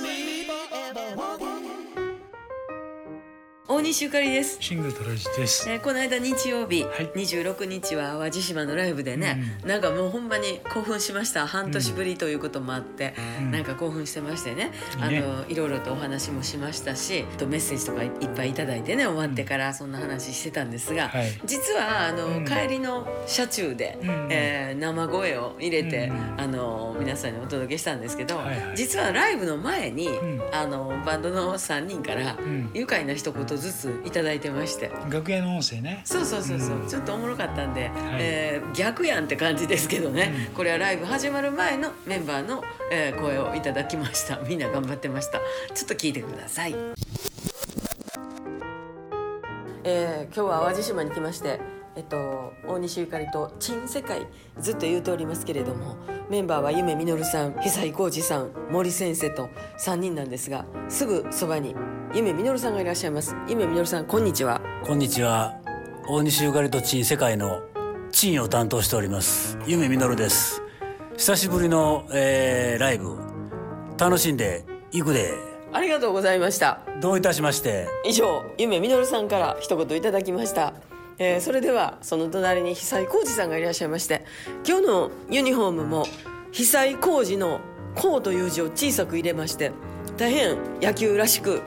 大西ゆかりです。シングルトラジです。えーこの間日曜日、はい。26日は淡路島のライブでね、なんかもうほんまに興奮しました。半年ぶりということもあって、うん。なんか興奮してましてね,、いいね。あのいろいろとお話もしましたしあとメッセージとかいっぱいいただいてね終わってからそんな話してたんですが、はい。実はあの、うん。帰りの車中で、うん。えー生声を入れて、うん。あの皆さんにお届けしたんですけど、はいはい。実はライブの前に、ん。あのバンドの3人から、ん。愉快な一言ずついただいてまして。楽屋の音声ね。そうそうそうそう、うん。ちょっとおもろかったんで、えー逆やんって感じですけどね、うん。これはライブ始まる前のメンバーの、えー声をいただきました。みんな頑張ってました。ちょっと聞いてください、えー今日は淡路島に来ましてえっと、大西ゆかりと「珍世界」ずっと言うておりますけれどもメンバーは夢実さん久井浩二さん森先生と3人なんですがすぐそばに夢実さんがいらっしゃいます。夢実さんこんにちは。こんにちは。大西ゆかりとチン世界のチンを担当しております。夢みのるです。久しぶりの、えーライブ。楽しんでいくで。ありがとうございました。どういたしまして。以上夢みのるさんから一言いただきました、えーそれではその隣に久井浩二さんがいらっしゃいまして今日のユニフォームも久井浩二の「浩」という字を小さく入れまして大変野球らしく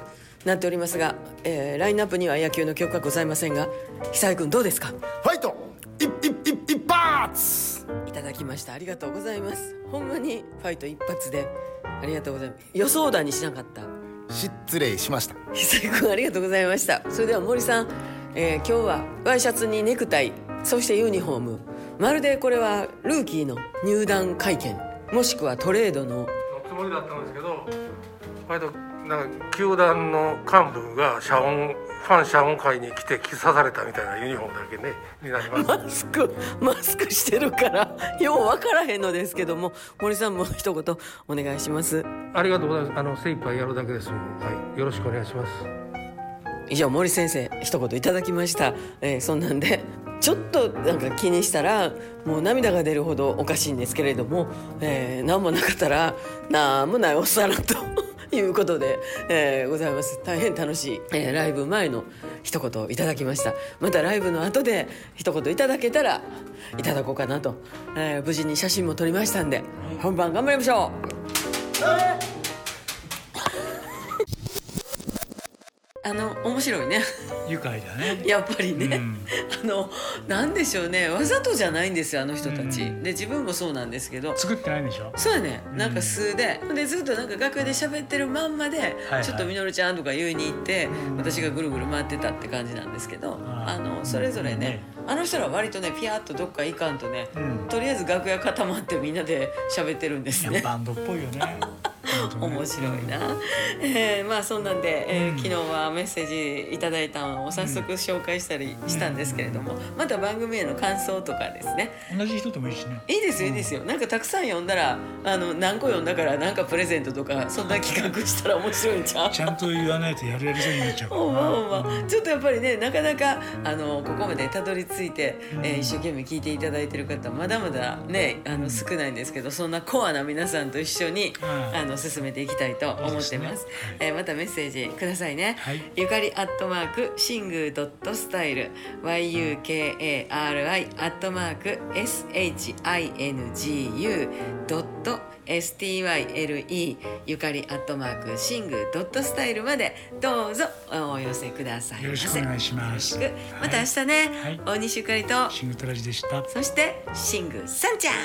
なっておりますが、えーラインナップには野球の曲はございませんが久井君どうですか？ファイト！一一一一発いただきました。ありがとうございます。ほんまにファイト一発でありがとうございます。予想だにしなかった。失礼しました。久井君ありがとうございました。それでは森さん、えー今日はワイシャツにネクタイそしてユニフォーム。まるでこれはルーキーの入団会見もしくはトレードのもりだったんですけど割となんか球団の幹部が謝恩ファン謝恩会に来て着さされたみたいなユニフォームだけねになります。マスクマスクしてるからよう分からへんのですけども森さんも一言お願いします。ありがとうございます。あの精一杯やるだけです。もんはい。よろしくお願いします。以上森先生一言いただきました、えーそんなんでちょっとなんか気にしたらもう涙が出るほどおかしいんですけれども、えー何もなかったら何もないおっさんということで、えーございます。大変楽しい、えーライブ前の一言いただきました。またライブの後で一言いただけたらいただこうかなと、えー無事に写真も撮りましたんで本番頑張りましょう。あの面白いね。愉快だね。やっぱりね、うん。あのなんでしょうね。わざとじゃないんですよあの人たち、うん。で自分もそうなんですけど。作ってないんでしょ？そうやね。なんか素で、でずっとなんか楽屋で喋ってるまんまで、はいちょっとみのるちゃんとか言いに行って、うん。私がぐるぐる回ってたって感じなんですけど、あのそれぞれね、ね。あの人らは割とねピヤッとどっか行かんとね、うん。とりあえず楽屋固まってみんなで喋ってるんですね。バンドっぽいよね。面白いな、えーまあそんなんで、えーうん。昨日はメッセージいただいたのを早速紹介したりしたんですけれども、また番組への感想とかですね。同じ人でもいいしね。いいですよいいですよ。なんかたくさん読んだらあの何個読んだからなんかプレゼントとかそんな企画したら面白いんちゃう？ちゃんと言わないとやるやりそうになっちゃうから。ほんまほんな。まちょっとやっぱりねなかなかあのここまでたどり着いて、えー一生懸命聞いていただいてる方まだまだねあの少ないんですけどそんなコアな皆さんと一緒に、うんあの進めていきたいと思ってます。いいですね。えーまたメッセージくださいね、はい。ゆかりアットマークシングドットスタイル。YUKARI アットマーク SHINGU ドット STYLE ゆかりアットマークシングドットスタイルまでどうぞお寄せくださいよろしくお願いします。また明日ね、はい。大西ゆかりと。シングトラジでした。そしてシングさんちゃん